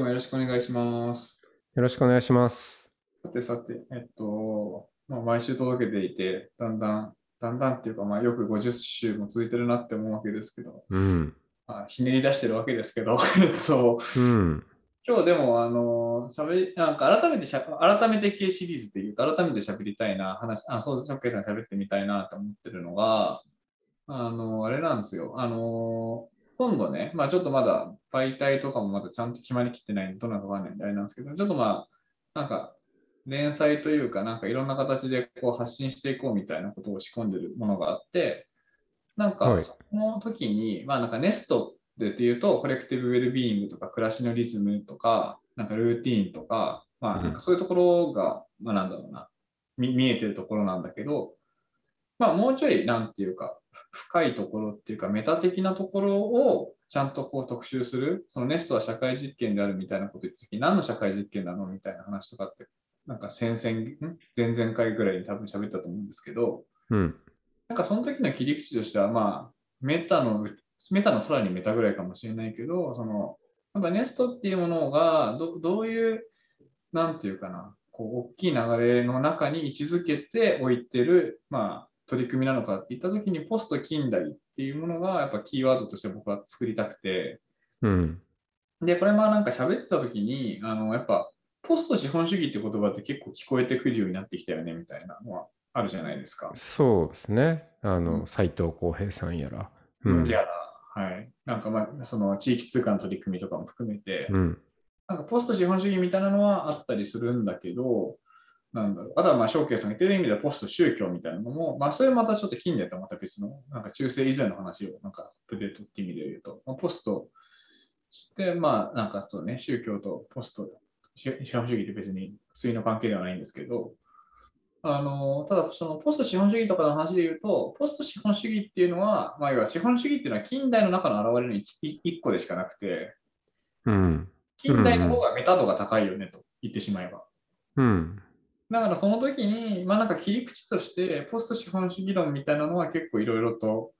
今日もよろしくお願いします。よろしくお願いします。さてさて、えっと、まあ、毎週届けていて、だんだん、だんだんっていうか、まあ、よく50週も続いてるなって思うわけですけど、うん。まあ、ひねり出してるわけですけど、そう、うん。今日でも、あの、しゃべり、なんか改めてしゃ、改めて系シリーズで言うと、改めて喋りたいな、話、あ、そう、ショッケイさん喋ってみたいなと思ってるのが、あの、あれなんですよ。あの、今度ね、まあちょっとまだ媒体とかもまだちゃんと決まりきってないんで、どんなかわかんないんであれなんですけど、ちょっとまあ、なんか、連載というか、なんかいろんな形でこう発信していこうみたいなことを仕込んでるものがあって、なんかはい。その時に、まあなんかネストでっていうと、コレクティブウェルビーイングとか暮らしのリズムとか、なんかルーティーンとか、まあなんかそういうところが、まあなんだろうな、見見えてるところなんだけど、まあもうちょいなんていうか、深いところっていうか、メタ的なところをちゃんとこう特集する、そのネストは社会実験であるみたいなこと言った時何の社会実験なのみたいな話とかって、なんか先々、ん前々回ぐらいに多分喋ったと思うんですけど、うん。なんかその時の切り口としては、まあ、メタの、メタのさらにメタぐらいかもしれないけど、その、やっぱネストっていうものがど、どういう、なんていうかな、こう、大きい流れの中に位置づけておいてる、まあ、取り組みなのかって言った時に、ポスト近代っていうものが、やっぱキーワードとして僕は作りたくて、うん。で、これまあなんか喋ってた時に、あの、やっぱ、ポスト資本主義って言葉って結構聞こえてくるようになってきたよね、みたいなのはあるじゃないですか。そうですね。あうんの、斉藤浩平さんやら。うん。やら、はい。なんかまあ、その地域通貨の取り組みとかも含めて、うん。なんかポスト資本主義みたいなのはあったりするんだけど、なんだろう。あとはまあ、翔慶さんが言ってる意味ではポスト宗教みたいなのも、まあ、それまたちょっと近代とはまた別の、なんか中世以前の話をなんかアップデートっていう意味で言うと、まあ、ポストで、まあ、なんかそうね、宗教とポスト、資資本主義って別に対の関係ではないんですけど、あの、ただそのポスト資本主義とかの話で言うと、ポスト資本主義っていうのは、まあ、要は資本主義っていうのは近代の中の現れの一一個でしかなくて、うん。近代の方がメタ度が高いよねと言ってしまえば。うん。だからその時に、まあなんか切り口として、ポスト資本主義論みたいなのは結構いろいろと、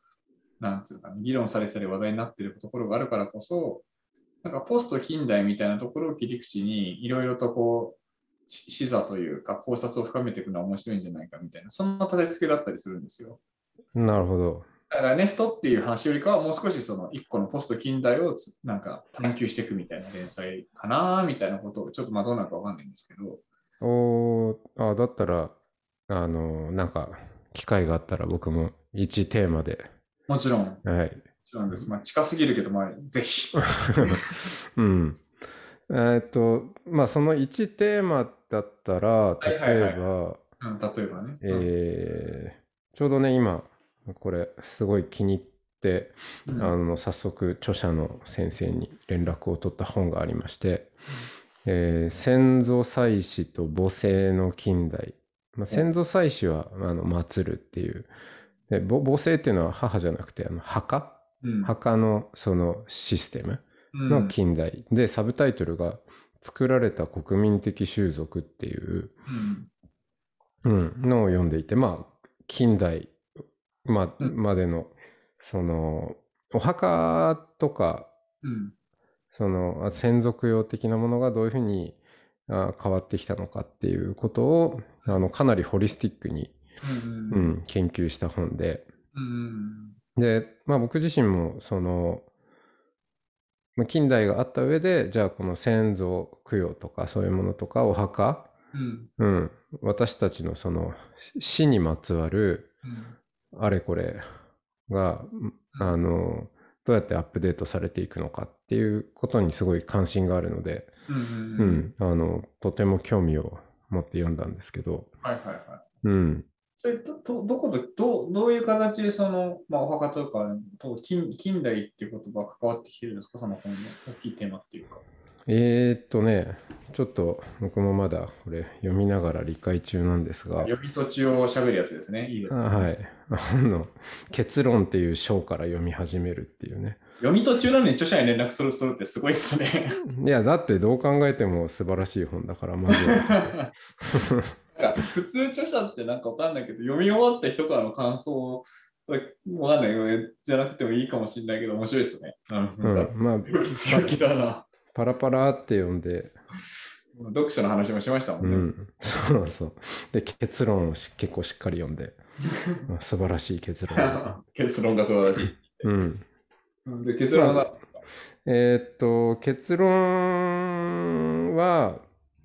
なんていうか、議論されたり話題になっているところがあるからこそ、なんかポスト近代みたいなところを切り口にいろいろとこう、し視座というか考察を深めていくのは面白いんじゃないかみたいな、そんな立て付けだったりするんですよ。なるほど。だからネストっていう話よりかはもう少しその一個のポスト近代をつなんか探求していくみたいな連載かなみたいなことをちょっとまあどうなるかわかんないんですけど、おーあ、だったら、あの、なんか、機会があったら僕も一テーマで、もちろん、もはい。ちろんです。まあ近すぎるけど、まあぜひ。うん。えーっと、まあ、その1テーマだったら、いはいはい例えば、うん、例えばね。えーちょうどね、今、これ、すごい気に入って、うんあの、早速、著者の先生に連絡を取った本がありまして、えー先祖祭祀と母性の近代。まあ、先祖祭祀は、あの、祀るっていう。で母母性っていうのは母じゃなくて、あの墓？うん。墓のそのシステムうん。の近代。で、サブタイトルが、作られた国民的習俗っていう、うん。うん、のを読んでいて、まあ、近代まうん。までの、その、お墓とか、うんその、あ先祖供養的なものがどういうふうにあ変わってきたのかっていうことを、あの、かなりホリスティックに、うんうん、研究した本で、うんで、まあ僕自身も、その、まあ近代があった上で、じゃあこの先祖供養とかそういうものとかお墓、うん。うん、私たちのその死にまつわるうん。あれこれが、あの、どうやってアップデートされていくのかっていうことにすごい関心があるので、うんううんん、あの、とても興味を持って読んだんですけど、はいはいはい。うん、それどどどこでどうどういう形でその、まあ、お墓とかと近近代っていう言葉が関わってきてるんですか？その本の大きいテーマっていうか。えー、っとね、ちょっと僕もまだこれ読みながら理解中なんですが、読み途中を喋るやつですね。いいですね。はい。あの、結論っていう章から読み始めるっていうね。読み途中なのに著者に連絡取る取るってすごいっすね。いや、だってどう考えても素晴らしい本だから、まずは。なんか普通著者ってなんかわかんないけど、読み終わった人からの感想わかんないよじゃなくてもいいかもしれないけど、面白いですね。うん、まあ、強気だな。パラパラって読んで、読書の話もしましたもんね。うん、そうそう。で、結論を結構しっかり読んで、まあ、素晴らしい結論。結論が素晴らしい。うん。で、結論はえー、っと、結論は、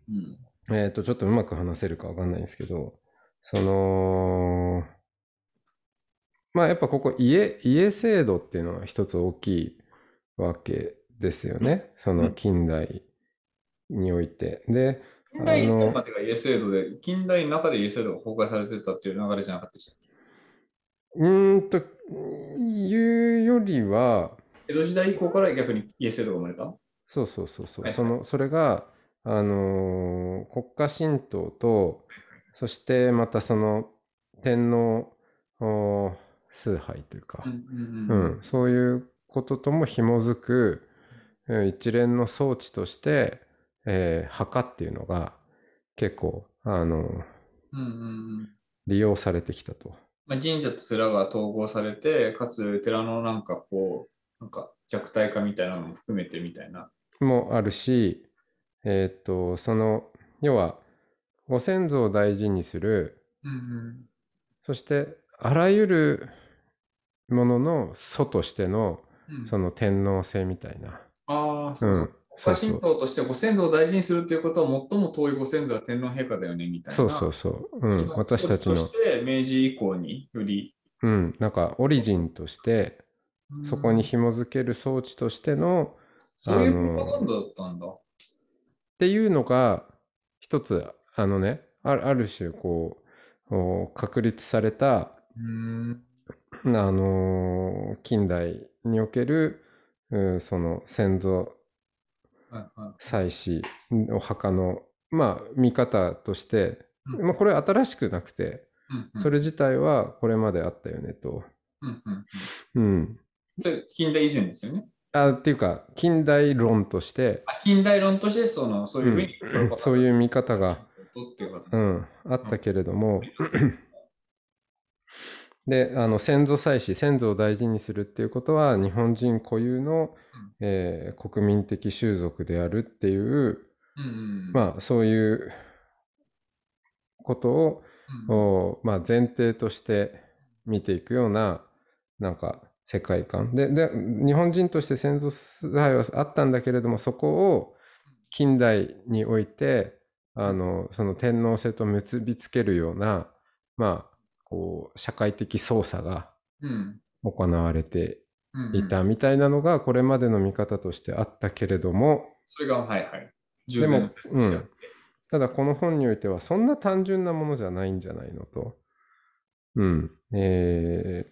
うん、えー、っと、ちょっとうまく話せるかわかんないんですけど、その、まあやっぱここ家、家制度っていうのは一つ大きいわけですよね。その近代において。で、近代までが家制度で、近代の中で家制度が公開されてたっていう流れじゃなかったでしたうんと、いうよりは、江戸時代以降から逆に家制度が生まれた？そうそうそうそう。はいはい、そのそれが、あのー、国家神道と、そしてまたその天皇崇拝というか、うんそういうこととも紐づく一連の装置として、えー、墓っていうのが結構あの、うんうんうん、利用されてきたと。まあ、神社と寺が統合されて、かつ寺のなんかこう、なんか弱体化みたいなのも含めてみたいな。もあるし、えっ、と、その、要は、ご先祖を大事にする、うんうん、そしてあらゆるものの祖としての、うん、その天皇制みたいな。ああ、そうそう。国家神道としてご先祖を大事にするということは最も遠いご先祖は天皇陛下だよねみたいな。そうそうそう。うん、私たちの。そして明治以降により。うん、なんかオリジンとして、そこに紐づける装置としての、そういうプロパガンダだったんだ。っていうのが、一つ、あのね、ある種、こう、確立された、あの近代におけるその先祖祭祀お墓のまあ見方として、まあ、これ新しくなくて、それ自体はこれまであったよねと。うん。近代以前ですよね。あっていうか近代論として近代論としてそのそういうふうに、うん、そういう見方が、うん、あったけれども、で、あの先祖祭祀、先祖を大事にするっていうことは、日本人固有の、うん、えー、国民的習俗であるっていう、うん、まあ、そういうことを、うん、まあ、前提として見ていくような、なんか、世界観。でで日本人として先祖祭はあったんだけれどもそこを近代においてあのその天皇制と結びつけるようなまあこう社会的操作が行われていたみたいなのがこれまでの見方としてあったけれども、それがはいはい。でも、うん、ただこの本においてはそんな単純なものじゃないんじゃないのと。うん。え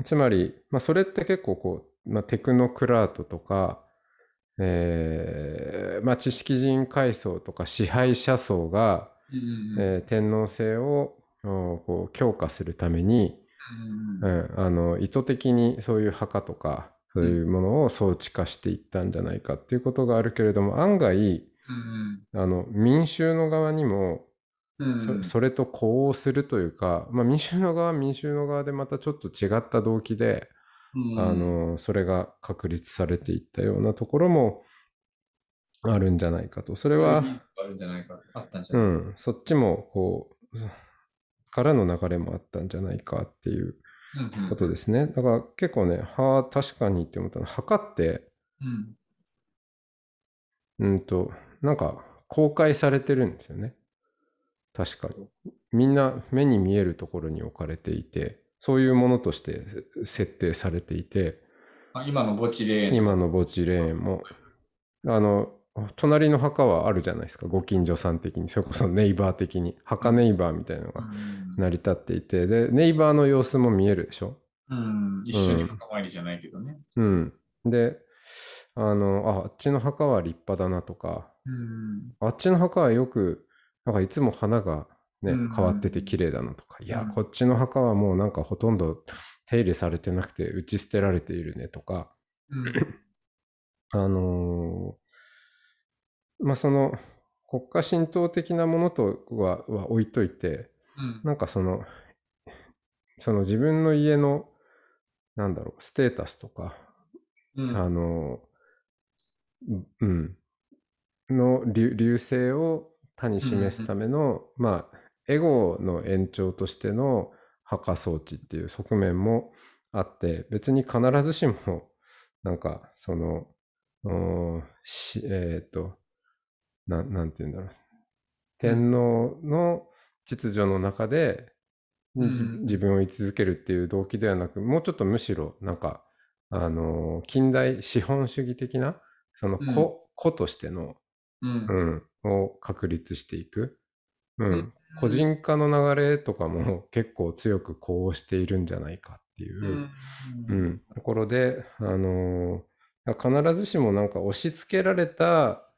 ー、つまり、まあ、それって結構こう、まあ、テクノクラートとか、えーまあ、知識人階層とか支配者層が、うん。えー、天皇制をこう強化するために、うん、あの意図的にそういう墓とかそういうものを装置化していったんじゃないかっていうことがあるけれども案外、うん、あの民衆の側にもそそれと呼応するというか、まあ、民衆の側は民衆の側でまたちょっと違った動機で、うん、あのそれが確立されていったようなところもあるんじゃないかと。それは、うん、そっちもこうからの流れもあったんじゃないかっていうことですね。だから結構ね、はあ、確かにって思ったのは、測って、うん、うんと、なんか公開されてるんですよね。確かに。みんな目に見えるところに置かれていて、そういうものとして設定されていて、今の墓地霊園今の墓地霊園も、あの、隣の墓はあるじゃないですか。ご近所さん的に。それこそネイバー的に。墓ネイバーみたいなのが成り立っていて。でネイバーの様子も見えるでしょ？うん。一緒に墓参りじゃないけどね。うん、であの、あ、あっちの墓は立派だなとか、うん。あっちの墓はよく、なんかいつも花がねうん、変わってて綺麗だなとか、いやうん、こっちの墓はもうなんかほとんど手入れされてなくて打ち捨てられているねとか、うん。あのーまあその国家神道的なものとはは置いといて、うん。なんかその、その自分の家の、なんだろう、ステータスとか、うん。あの、ううん、の流流星を他に示すための、まあ、エゴの延長としての墓装置っていう側面もあって、別に必ずしも、なんか、その、えっ、と、ななんて言うんだろう。天皇の秩序の中で、うんじ自分を居続けるっていう動機ではなく、もうちょっとむしろ、なんか、あの、近代資本主義的な、そのうん個、個としての、うんう。ん、を確立していく。ううんん。個人化の流れとかも 結構強くこうしているんじゃないかっていうう、ん。うん、ところで、あのー必ずしもなんか押し付けられた、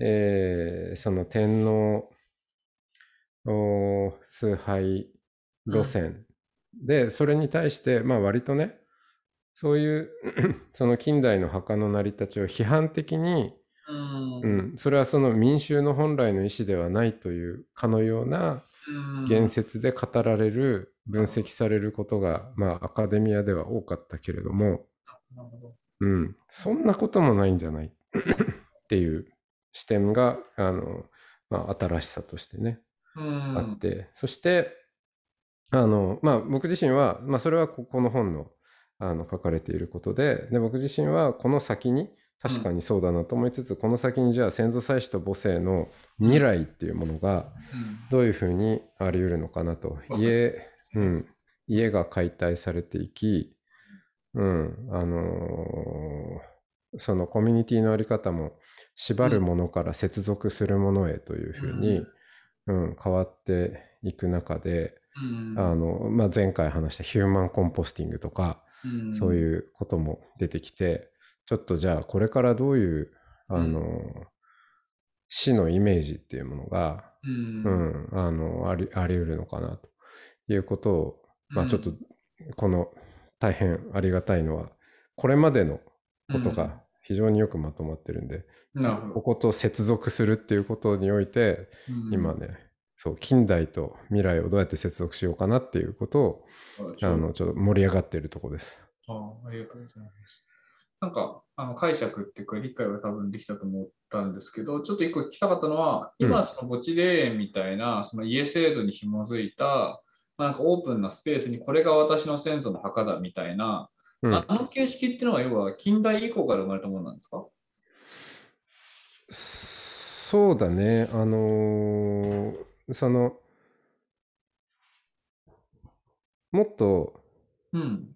えーその天皇崇拝路線で、それに対して、まあ割とね、そういう その近代の墓の成り立ちを批判的に、うん。うん、それはその民衆の本来の意思ではないというかのような言説で語られる、分析されることが、まあアカデミアでは多かったけれども、うん、そんなこともないんじゃない？っていう視点が、あの、まあ、新しさとしてね、うん。あって、そして、あの、まあ、僕自身は、まあ、それはここの本の、あの、書かれていることで、で、僕自身はこの先に、確かにそうだなと思いつつ、この先にじゃあ先祖祭祀と母性の未来っていうものが、どういうふうにあり得るのかなと。うん家、うん、家が解体されていき、うん、あのーそのコミュニティのあり方も縛るものから接続するものへというふうに、うん、変わっていく中で、うん。あの、まあ、前回話したヒューマンコンポスティングとか、うん。そういうことも出てきて、ちょっとじゃあこれからどういう、あのー死のイメージっていうものが、うん。うん、あの、あり、あり得るのかなということを、まあちょっと、この大変ありがたいのは、これまでのことが非常によくまとまってるんで、ここと接続するっていうことにおいて、うん今ね、そう、近代と未来をどうやって接続しようかなっていうことを、ちょあの、ちょっと盛り上がっているところです。あありがとうございます。なんか、あの解釈っていうか、理解は多分できたと思ったんですけど、ちょっと一個聞きたかったのは、うん今、その墓地霊園みたいな、その家制度に紐づいた、まあ、なんかオープンなスペースに、これが私の先祖の墓だみたいな、うんあの形式っていうのは、要は近代以降から生まれたものなんですか？そうだね、あのーその、もっとうん。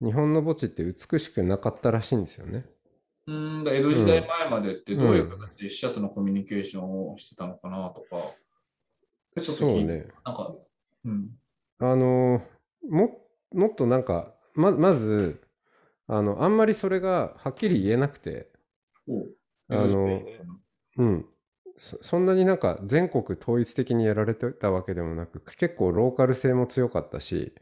日本の墓地って美しくなかったらしいんですよね。うんだ江戸時代前までってどういう形で死者とのコミュニケーションをしてたのかなとか。ちょっとそうね。なんか、うん。あのーも、もっとなんか、ま、まず、あの、あんまりそれがはっきり言えなくて、あのうん。そそんなになんか全国統一的にやられてたわけでもなく、結構ローカル性も強かったし、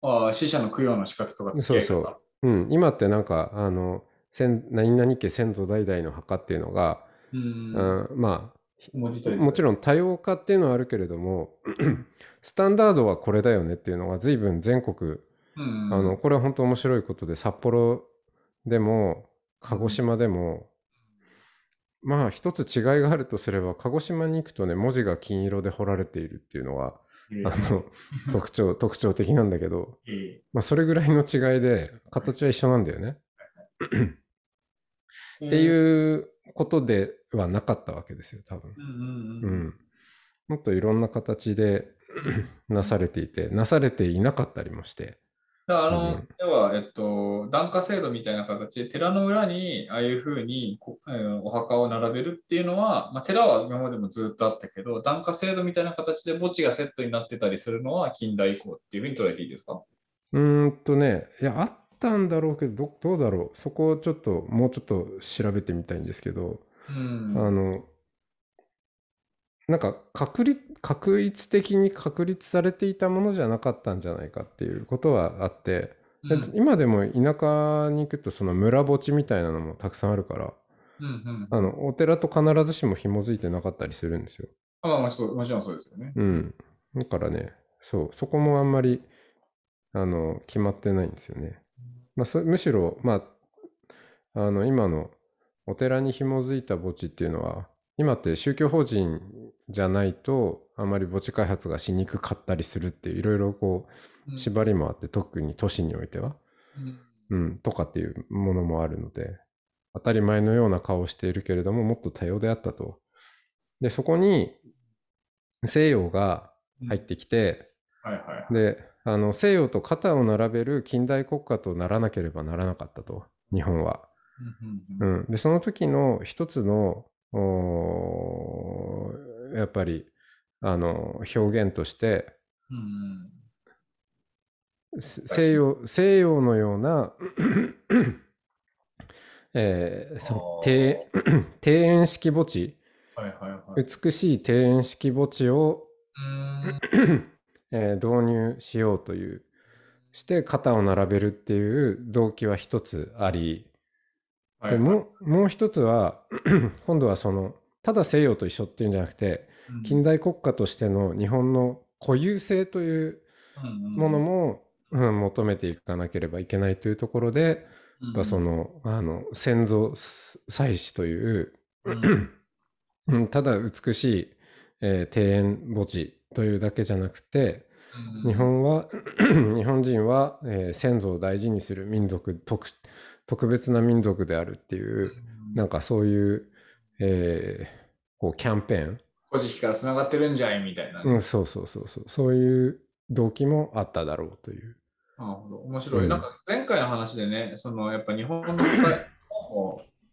ああ、死者の供養の仕方とか付き合いそう方。うん、今ってなんか、あの、先何々家先祖代々の墓っていうのが、う。うんん、まあ、もちろん多様化っていうのはあるけれども、スタンダードはこれだよねっていうのが随分全国、うん、あの、これは本当面白いことで、札幌でも、鹿児島でも、まあ一つ違いがあるとすれば、鹿児島に行くとね、文字が金色で彫られているっていうのが、ええあの、特徴、特徴的なんだけど、ええまあそれぐらいの違いで、形は一緒なんだよね。ってういうことではなかったわけですよ、多分。んうんうんううんん。もっといろんな形で なされていて、なされていなかったりもして。だあの、うん。要は、えっと、檀家制度みたいな形で、寺の裏にああいうふうにこ、えーお墓を並べるっていうのは、まあ、寺は今までもずっとあったけど、檀家制度みたいな形で墓地がセットになってたりするのは近代以降っていうふうに捉えていいですか？うーんとね、いや、あたんだろうけどどどうだろう。そこをちょっともうちょっと調べてみたいんですけど、うん。あのなんか確立確一的に確立されていたものじゃなかったんじゃないかっていうことはあって、でうん今でも田舎に行くとその村墓地みたいなのもたくさんあるからうんうんあのお寺と必ずしも紐づいてなかったりするんですよ。あまあもちろんそうですよね。うん。だからね、そう、そこもあんまり、あの、決まってないんですよね。まあ、そむしろ、まあ、あの、今のお寺に紐づいた墓地っていうのは、今って宗教法人じゃないと、あまり墓地開発がしにくかったりするっていう、いろいろこうんう、縛りもあって、特に都市においては、うんうん、とかっていうものもあるので、当たり前のような顔をしているけれども、もっと多様であったと。で、そこに西洋が入ってきて、はいはいはい。で、あの西洋と肩を並べる近代国家とならなければならなかったと、日本は。うんうんうん、で、その時の一つの、やっぱり、あの、表現として、うんせ西洋西洋のような、えーその庭庭園式墓地、はいはいはい。美しい庭園式墓地を、うん。えー導入しようという、して肩を並べるっていう動機は一つあり、はい。はいでもうもう一つは、今度はその、ただ西洋と一緒っていうんじゃなくて、近代国家としての日本の固有性というものも、うん求めていかなければいけないというところで、まあそのあの先祖祭祀という、うん。うんただ美しい、えー庭園墓地というだけじゃなくて日本は 日本人は、えー先祖を大事にする民族特特別な民族であるっていうなんかそういう,、えーこうキャンペーン、古事記からつながってるんじゃいみたいなね。うん、そうそうそうそうそういう動機もあっただろうという。なるほど。面白い。うんなんか前回の話でね、そのやっぱ日本の墓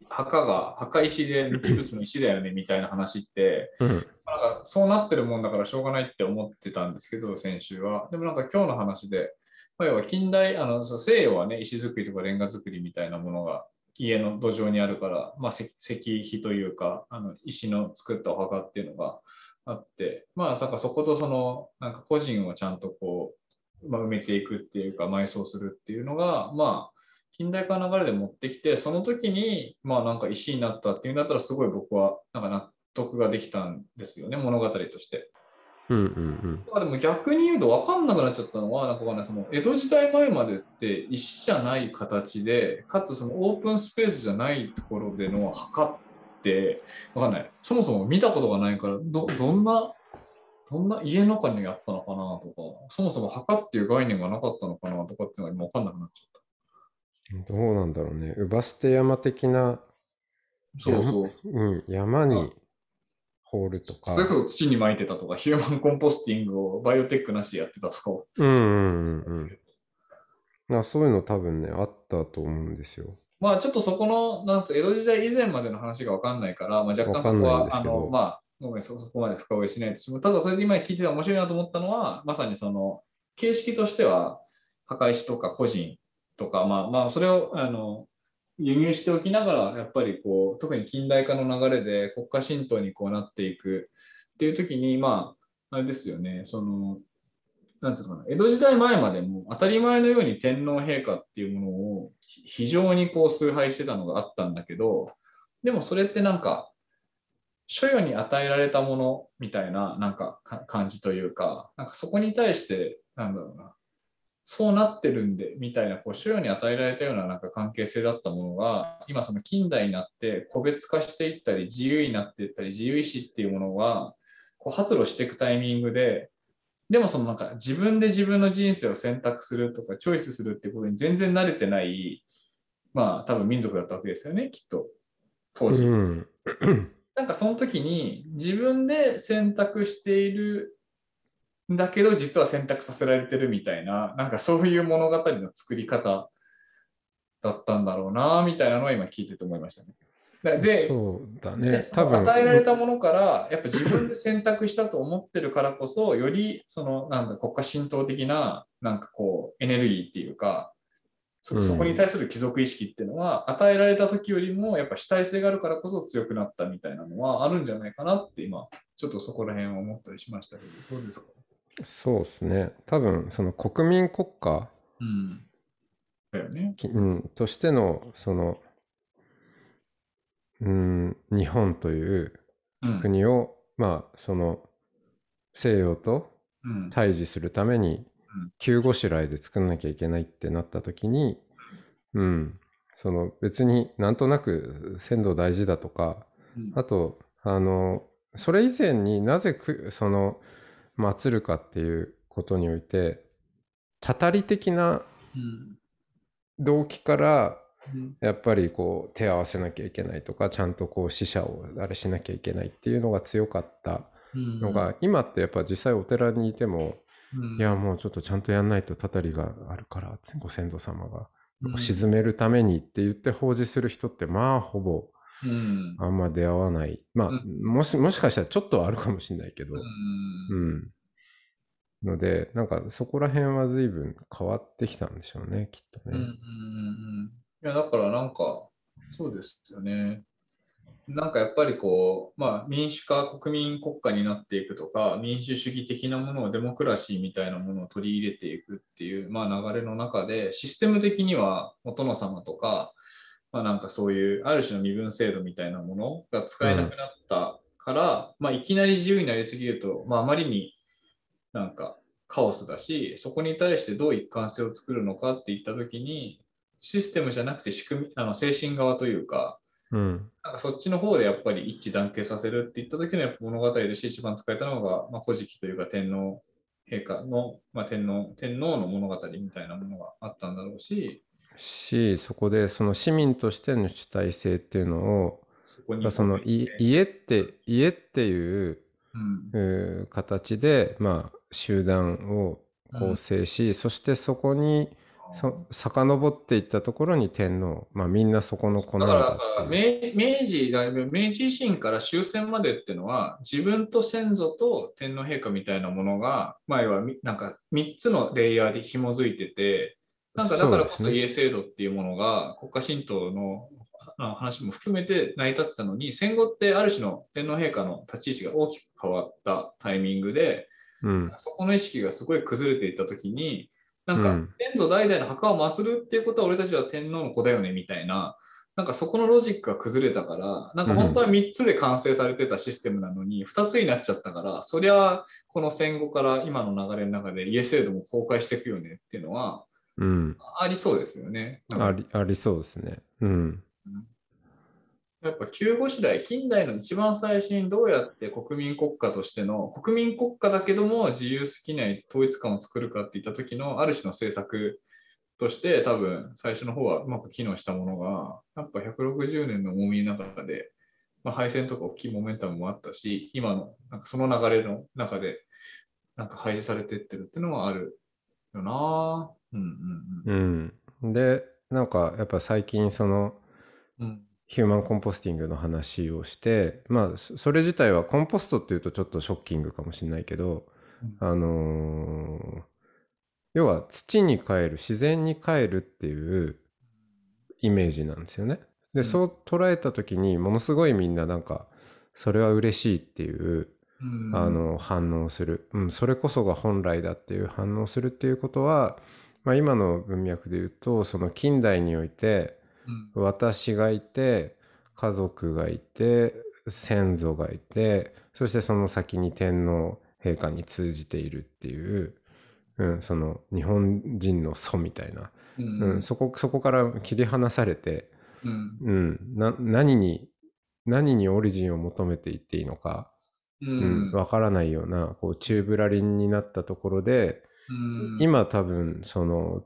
墓が墓石で無機物の石だよねみたいな話って、うんなんかそうなってるもんだからしょうがないって思ってたんですけど、先週は。でもなんか今日の話で、まあ、要は近代、あの西洋はね、石造りとかレンガ造りみたいなものが家の土壌にあるから、まあ、石碑というか、あの石の作ったお墓っていうのがあって、まあ、なんかそことその、なんか個人をちゃんとこう、まあ、埋めていくっていうか、埋葬するっていうのが、まあ、近代化の流れで持ってきて、その時に、まあなんか石になったっていうんだったら、すごい僕はなんか納得ができたんですよね、物語として。うんうんまあでも逆に言うと分かんなくなっちゃったのは、なんかわかんないその江戸時代前までって石じゃない形で、かつそのオープンスペースじゃないところでの墓って、わかんない。そもそも見たことがないから、どどんな、どんな家の中にあったのかなとか、そもそも墓っていう概念がなかったのかなとかっていうのが今分かんなくなっちゃった。うん。どうなんだろうね。姥捨て山的な、そうそう。うん、山に放るとかそ。れこそ土に撒いてたとか、ヒューマンコンポスティングをバイオテックなしでやってたとかを。うんうんうんうん。なそういうの多分ね、あったと思うんですよ。まあちょっとそこの、なんと江戸時代以前までの話が分かんないから、まあ、若干そこは、あの、まあ、ごめんそそこまで深追いしないとしても、ただそれで今聞いてて面白いなと思ったのは、まさにその、形式としては、墓石とか個人とか、まあまあ、それを、あの、輸入しておきながら、やっぱりこう、特に近代化の流れで国家神道にこうなっていくっていう時に、まあ、あれですよね、その、なんていうかな、江戸時代前までも当たり前のように天皇陛下っていうものを非常にこう崇拝してたのがあったんだけど、でもそれってなんか、所与に与えられたものみたいななんかか感じというか、なんかそこに対して、なんだろうな、そうなってるんでみたいな、こう所与に与えられたようななんか関係性だったものが、今その近代になって個別化していったり、自由になっていったり、自由意志っていうものがこう発露していくタイミングで、でもそのなんか自分で自分の人生を選択するとかチョイスするってことに全然慣れてない、まあ多分民族だったわけですよね、きっと。当時。うん。なんかその時に自分で選択しているんだけど実は選択させられてるみたいな、なんかそういう物語の作り方だったんだろうな、みたいなのは今聞いてて思いましたね。で、でそうだでね。多分。与えられたものから、やっぱ自分で選択したと思ってるからこそ、よりそのなんだ国家神道的ななんかこうエネルギーっていうか、そそこに対する貴族意識っていうのは、与えられた時よりもやっぱ主体性があるからこそ強くなったみたいなのはあるんじゃないかなって今、ちょっとそこら辺は思ったりしましたけど、どうですか？そうですね。多分、その国民国家、うん。だよね。うん、としての、その、うん、日本といううん。国を、まあ、その、西洋とうん。対峙するためにうん急ごしらえで作んなきゃいけないってなった時に、うん、その別になんとなく鮮度大事だとかうんあとあのそれ以前になぜくその祀るかっていうことにおいてたたり的なうん。動機からうん。やっぱりこう手を合わせなきゃいけないとかちゃんとこう死者をあれしなきゃいけないっていうのが強かったうん。のが、今ってやっぱ実際お寺にいてもうん。いやもうちょっとちゃんとやんないとたたりがあるからご先祖様がうん。沈めるためにって言って奉仕する人ってまあほぼうん。あんま出会わない。まあ、うもしもしかしたらちょっとはあるかもしれないけど。ううんん、のでなんかそこら辺は随分変わってきたんでしょうねきっとね、うんうんうんうん。いやだからなんかそうですよね。なんかやっぱりこう、まあ、民主化、国民国家になっていくとか、民主主義的なものをデモクラシーみたいなものを取り入れていくっていう、まあ、流れの中で、システム的にはお殿様とか、まあ、なんかそういうある種の身分制度みたいなものが使えなくなったから、まあ、いきなり自由になりすぎると、まあ、あまりになんかカオスだし、そこに対してどう一貫性を作るのかっていったときに、システムじゃなくて仕組み、あの精神側というか、うん。なんかそっちの方でやっぱり一致団結させるっていった時のやっぱ物語として一番使えたのが、まあ、古事記というか天皇陛下の、まあ、天皇天皇の物語みたいなものがあったんだろうし、しそこでその市民としての主体性っていうのをそそのい家って家っていううん。えー形で、まあ、集団を構成し、そしてそこにそ遡っていったところに天皇、まあ、みんなそこの子なんだからだから明明治だいぶ明治維新から終戦までっていうのは自分と先祖と天皇陛下みたいなものが前はみなんか3つのレイヤーで紐づいててなんかだからこそ家制度っていうものが国家神道のあ話も含めて成り立ってたのに戦後ってある種の天皇陛下の立ち位置が大きく変わったタイミングでうん。そこの意識がすごい崩れていったときに、なんかうん、先祖代々の墓を祀るっていうことは俺たちは天皇の子だよねみたいな、なんかそこのロジックが崩れたから、なんか本当は3つで完成されてたシステムなのに、2つになっちゃったから、そりゃ、この戦後から今の流れの中で家制度も公開していくよねっていうのは、うん、ありそうですよね。ありありそうですね。うんやっぱ急ごしらえ、近代の一番最初にどうやって国民国家としての、国民国家だけども自由好きない統一感を作るかっていった時のある種の政策として多分最初の方はうまく機能したものが、やっぱ160年の重みの中で、まあ、敗戦とか大きいモメンタムもあったし、今のなんかその流れの中でなんか廃止されてってるっていうのはあるよなぁ。うんうんうん、でなんかやっぱ最近そのうん。うんヒューマンコンポスティングの話をしてまあそそれ自体はコンポストっていうとちょっとショッキングかもしれないけど、うん。あのー要は土に帰る自然に帰るっていうイメージなんですよね。で、うん。そう捉えた時にものすごいみんななんかそれは嬉しいっていう、うん。あの反応をする、うん、それこそが本来だっていう反応をするっていうことは、まあ、今の文脈で言うとその近代においてうん。私がいて家族がいて先祖がいてそしてその先に天皇陛下に通じているっていう、うん、その日本人の祖みたいな、うん。うん、そこそこから切り離されて、うん。うん、な何に何にオリジンを求めていっていいのかううんんわからないようなこう宙ぶらりんになったところで、うん今多分その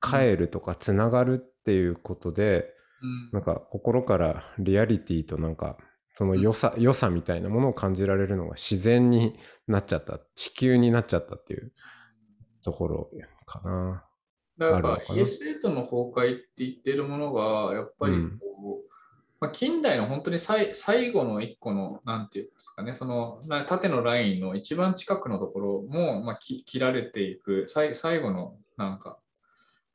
帰るとかつながるっていうことで、うん。なんか心からリアリティとなんかその良さ、良さみたいなものを感じられるのが自然になっちゃった地球になっちゃったっていうところかな。だからイエスエイトの崩壊って言ってるものが、やっぱりこう、まあ、近代の本当に最最後の一個の、なんていうんですかね、そのな縦のラインの一番近くのところも、まあ、き切られていく最、最後のなんか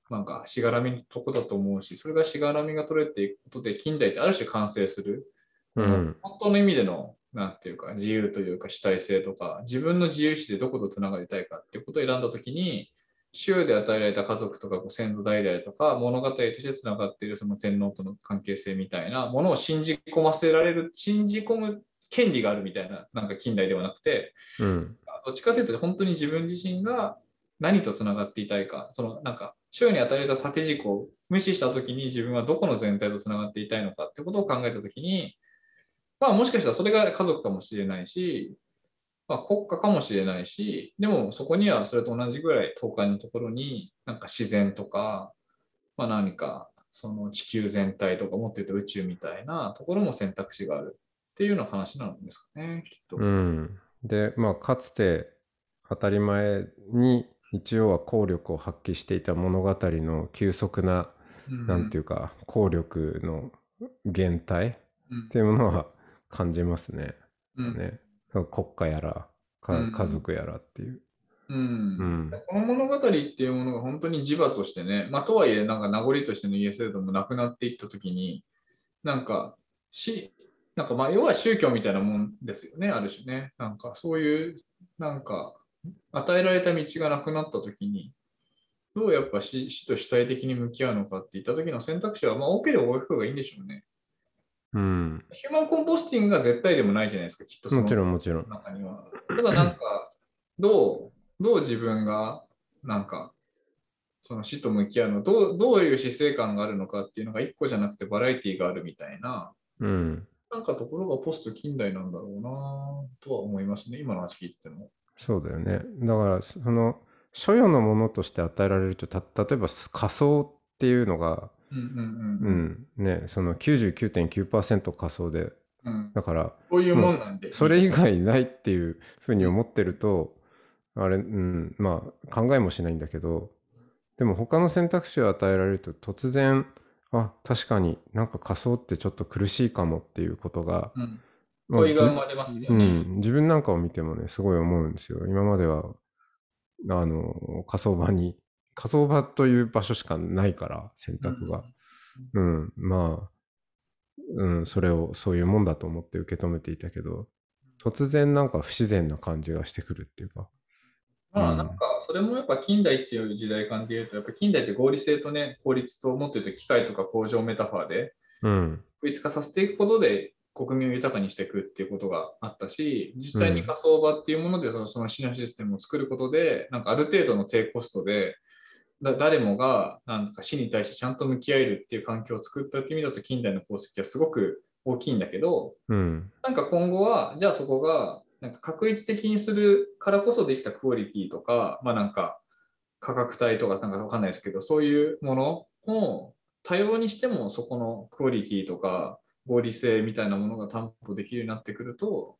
なんかしがらみのとこだと思うし、それがしがらみが取れていくことで、近代ってある種完成する。うん。本当の意味での、なんていうか、自由というか主体性とか、自分の自由意志でどことつながりたいかっていうことを選んだときに、週で与えられた家族とかご先祖代々とか、物語としてつながっているその天皇との関係性みたいなものを信じ込ませられる、信じ込む権利があるみたいな、なんか近代ではなくて、うん。どっちかというと、本当に自分自身が何とつながっていたいか、そのなんか、週に与えられた縦軸を無視したときに自分はどこの全体とつながっていたいのかってことを考えたときに、まあもしかしたらそれが家族かもしれないし、まあ、国家かもしれないし、でもそこにはそれと同じぐらい東海のところになんか自然とか、まあ何かその地球全体とかもっと言うと宇宙みたいなところも選択肢があるっていうような話なんですかね、きっと。うん。で、まあ、かつて当たり前に一応は効力を発揮していた物語の急速な、なんていうか、効力の減退うんっていうものは感じますね。うんね。国家やら、家族やらっていう。うんうん。この物語っていうものが本当に磁場としてね、まあ、とはいえ、なんか名残としての家制度もなくなっていったときに、なんか、し、なんかまあ、要は宗教みたいなもんですよね、ある種ね。なんか、そういう、なんか、与えられた道がなくなったときに、どうやっぱ死死と主体的に向き合うのかっていった時の選択肢は、まあ、多ければ多い方がいいんでしょうね。うん。ヒューマンコンポスティングが絶対でもないじゃないですか、きっとそのもちろんもちろん。中には。ただなんか、どう、どう自分が、なんか、その死と向き合うの、どうどういう死生観があるのかっていうのが一個じゃなくてバラエティがあるみたいな、うん。なんかところがポスト近代なんだろうなとは思いますね、今の話聞いてても。そうだよね。だから、その、所有のものとして与えられると、た例えば仮想っていうのが、うんうんううんん、ね、その99.9%仮想で、うん。うん、だから、こういうもんなんで。それ以外ないっていうふうに思ってると、あれ、うん、まあ考えもしないんだけど、でも他の選択肢を与えられると突然、あ、確かになんか仮想ってちょっと苦しいかもっていうことが、うん、まあ問いが生まれますよね。うん、自分なんかを見てもね、すごい思うんですよ。今までは、あの、火葬場に、火葬場という場所しかないから、選択が。うん、まあ、うん、それをそういうもんだと思って受け止めていたけど、突然なんか不自然な感じがしてくるっていうか。うん。まあなんかそれもやっぱ近代っていう時代感で言うと、やっぱ近代って合理性とね、効率ともっと言うと機械とか工場メタファーでうん、統一化させていくことで国民を豊かにしていくっていうことがあったし、実際に仮想場っていうものでそのその市のシステムを作ることで、なんかある程度の低コストで、だ誰もがなんか死に対してちゃんと向き合えるっていう環境を作ったっていう意味だと近代の功績はすごく大きいんだけど、うん、なんか今後は、じゃあそこが、なんか確率的にするからこそできたクオリティとか、まあなんか価格帯とかなんかわかんないですけど、そういうものを多様にしてもそこのクオリティとか合理性みたいなものが担保できるようになってくると、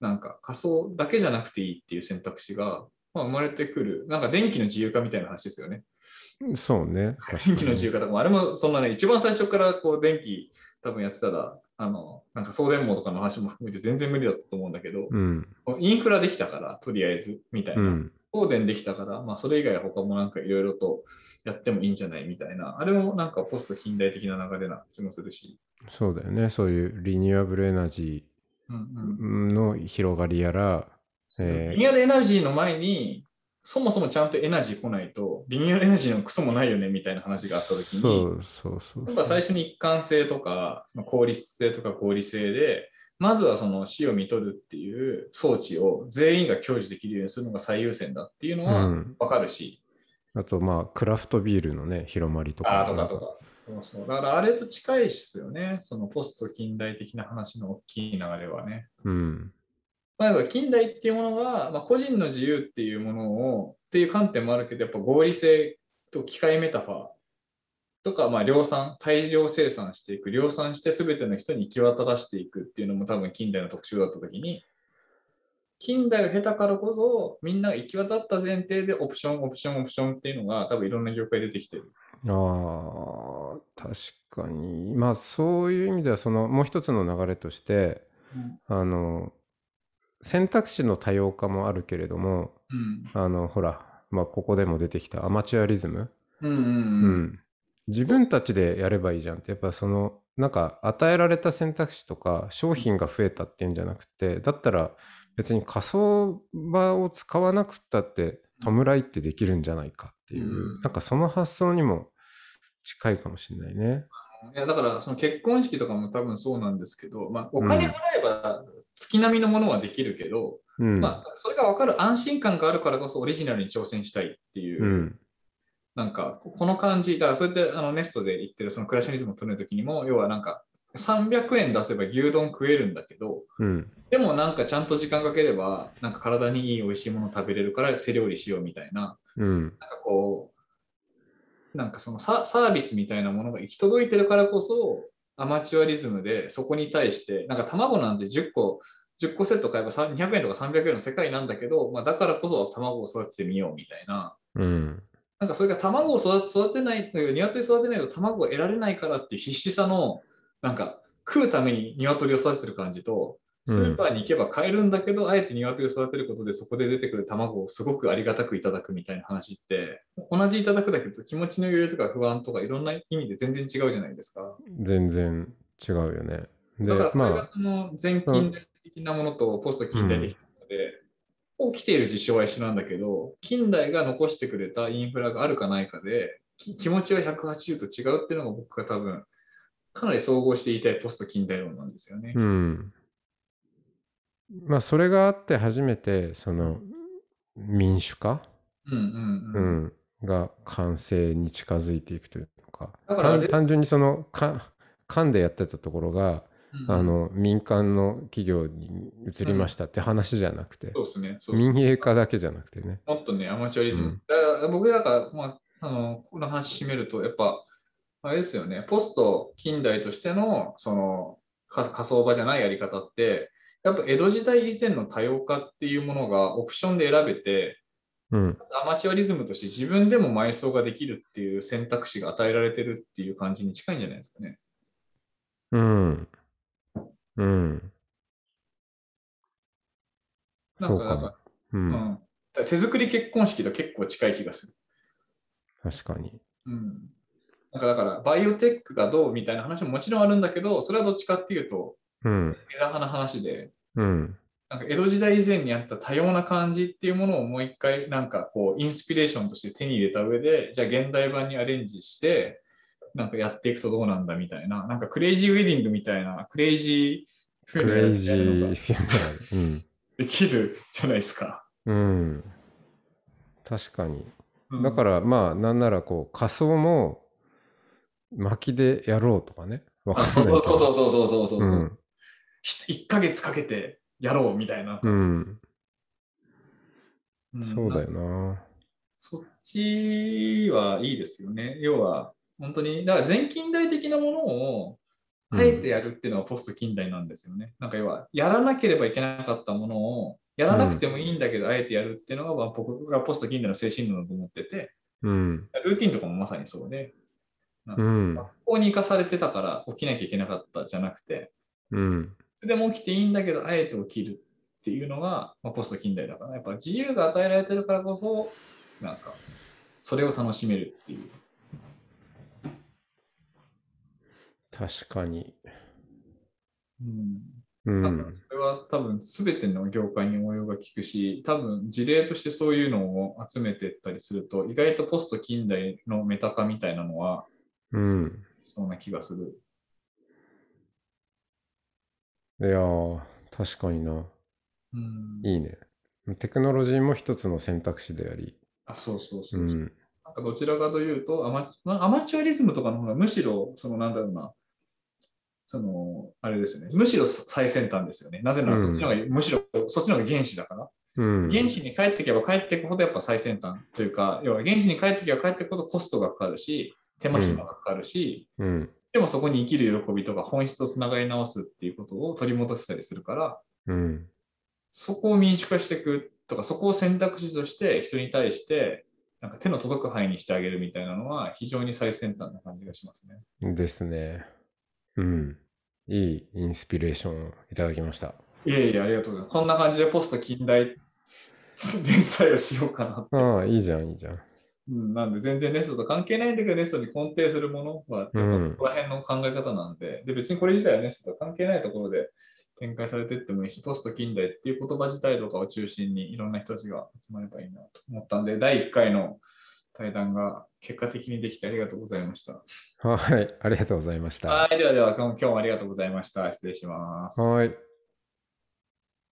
なんか仮想だけじゃなくていいっていう選択肢が、まあ、生まれてくる。なんか電気の自由化みたいな話ですよね。そうね。電に気の自由化とかも、あれもそんなね、一番最初からこう電気多分やってたら、あの、なんか送電網とかの話も含めて全然無理だったと思うんだけど、うん、インフラできたから、とりあえず、みたいうな。ん、送電できたから、まあそれ以外は他もなんかいろいろとやってもいいんじゃないみたいな、あれもなんかポスト近代的な流れな気もするし。そうだよね。そういうリニューアブルエナジうんうんーの広がりやら、えリニューアルエナジーの前に、そもそもちゃんとエナジー来ないと、リニューアルエナジーのクソもないよねみたいな話があったときに、そうそうそうやっぱ最初に一貫性とか、その効率性とか合理性で、まずはその死を見取るっていう装置を全員が享受できるようにするのが最優先だっていうのはうんわかるし、あとまあクラフトビールのね広まりとかああとかとか。そうそう。だからあれと近いですよね。そのポスト近代的な話の大きい流れはね。うんまあ、近代っていうものが、まあ、個人の自由っていうものを、っていう観点もあるけど、やっぱ合理性と機械メタファーとか、まあ、量産、大量生産していく、量産して全ての人に行き渡らしていくっていうのも多分近代の特徴だったときに、近代が下手からこそ、みんなが行き渡った前提でオプション、オプション、オプションっていうのが多分いろんな業界で出てきてる。ああ確かにまあそういう意味ではそのもう一つの流れとしてあの選択肢の多様化もあるけれどもうん。あのほらまあここでも出てきたアマチュアリズムうんうんううん。ん。自分たちでやればいいじゃんって、やっぱその、なんか与えられた選択肢とか商品が増えたっていうんじゃなくて、だったら別に仮想場を使わなくったって弔いってできるんじゃないかっていう、うんなんかその発想にも近いかもしれないね。いやだからその結婚式とかも多分そうなんですけど、まあ、お金払えば月並みのものはできるけど、うん。まあ、それが分かる安心感があるからこそオリジナルに挑戦したいっていう、うん。なんかここの感じ、だからそうやってあのネストで言ってるそのクラシャニズムを取るときにも、要はなんか300円出せば牛丼食えるんだけど、うん。でもなんかちゃんと時間かければ、なんか体にいい美味しいもの食べれるから手料理しようみたいな、うん。なんかこう、なんかそのササービスみたいなものが行き届いてるからこそ、アマチュアリズムでそこに対して、なんか卵なんて10個、10個セット買えばさ200円とか300円の世界なんだけど、まあ、だからこそ卵を育ててみようみたいな、うん。なんかそれが卵を育て育てない、鶏育てないと卵が得られないからっていう必死さの、なんか食うために鶏を育ててる感じと、スーパーに行けば買えるんだけど、あえて鶏を育てることでそこで出てくる卵をすごくありがたくいただくみたいな話って、同じいただくだけど気持ちの余裕とか不安とかいろんな意味で全然違うじゃないですか。全然違うよね。でだから、それまあ、がその前近代的なものとポスト近代的なもので、起きている事象は一緒なんだけど、近代が残してくれたインフラがあるかないかで、き気持ちは180と違うっていうのが僕が多分、かなり総合して言いたいポスト近代論なんですよね。うん。まあ、それがあって初めて、その、民主化、うんうんううん。ん、が完成に近づいていくというか、だから単単純にその、か官でやってたところが、うん。あの民間の企業に移りましたって話じゃなくて、そうですね。そう民営化だけじゃなくてね。もっとね、アマチュアリズム。うん。だから僕だから、まあ、あの、この話締めると、やっぱ、あれですよね、ポスト近代としての、その、か仮想場じゃないやり方って、やっぱ江戸時代以前の多様化っていうものがオプションで選べて、うん、アマチュアリズムとして自分でも埋葬ができるっていう選択肢が与えられてるっていう感じに近いんじゃないですかね。うん、うん。なんか、なんか、そう。う、うんん。だから手作り結婚式と結構近い気がする。確かに。うん。なんかだから、バイオテックがどうみたいな話ももちろんあるんだけど、それはどっちかっていうと、うん、枝葉な話で、うん、なんか江戸時代以前にあった多様な感じっていうものをもう一回、なんかこう、インスピレーションとして手に入れた上で、じゃあ現代版にアレンジして、なんかやっていくとどうなんだみたいな、なんかクレイジーウェディングみたいな、クレイジーフクューネラルみレイジーたいなのがフィナル。できるじゃないですか。うん、うん。確かに。うんだからまあなんならこう仮想も巻きでやろうとかね。わかんな。そうそうそうそうそうそうそう。うん1ヶ月かけてやろうみたいな。うん、うん。そうだよな。そっちはいいですよね。要は、本当に、だから前近代的なものを、あえてやるっていうのはポスト近代なんですよね。なんか要は、やらなければいけなかったものを、やらなくてもいいんだけど、あえてやるっていうのが、まあ僕がポスト近代の精神論だと思ってて、うん、ルーティンとかもまさにそうで、なんかうん、学校に行かされてたから起きなきゃいけなかったじゃなくて、うん、いつでも起きていいんだけど、あえて起きるっていうのが、まあ、ポスト近代だから、やっぱ自由が与えられてるからこそ、なんか、それを楽しめるっていう。確かに。うん。う多分ん、それは多分全ての業界に応用が効くし、多分事例としてそういうのを集めていったりすると、意外とポスト近代のメタ化みたいなのは、うん。そうな気がする。いやー、確かにな。うん。いいね。テクノロジーも一つの選択肢であり。あ、そうそうそううそう。ん、なんかどちらかというとアマ、まあアマチュアリズムとかの方がむしろ、そのなんだろうな、その、あれですよね。むしろ最先端ですよね。なぜならそっちの方が、むしろそっちの方が原始だから。うん、原始に帰っていけば帰っていくほどやっぱ最先端というか、要は原始に帰っていけば帰っていくほどコストがかかるし、手間暇がかかるし、うん、でもそこに生きる喜びとか本質をつながり直すっていうことを取り戻せたりするから、うん、そこを民主化していくとか、そこを選択肢として人に対して、なんか手の届く範囲にしてあげるみたいなのは非常に最先端な感じがしますね。ですね。うん。いいインスピレーションをいただきました。いえいえ、ありがとうございます。こんな感じでポスト近代 連載をしようかな。ああ、いいじゃん、いいじゃん。うん、なんで全然ネストと関係ないんだけど、ネストに根底するものは、ここら辺の考え方なんで、で、別にこれ自体はネストと関係ないところで展開されていってもいいし、ポスト近代っていう言葉自体とかを中心にいろんな人たちが集まればいいなと思ったんで、第1回の対談が結果的にできてありがとうございました。はい、ありがとうございました。はい、ではでは今日もありがとうございました。失礼します。はい。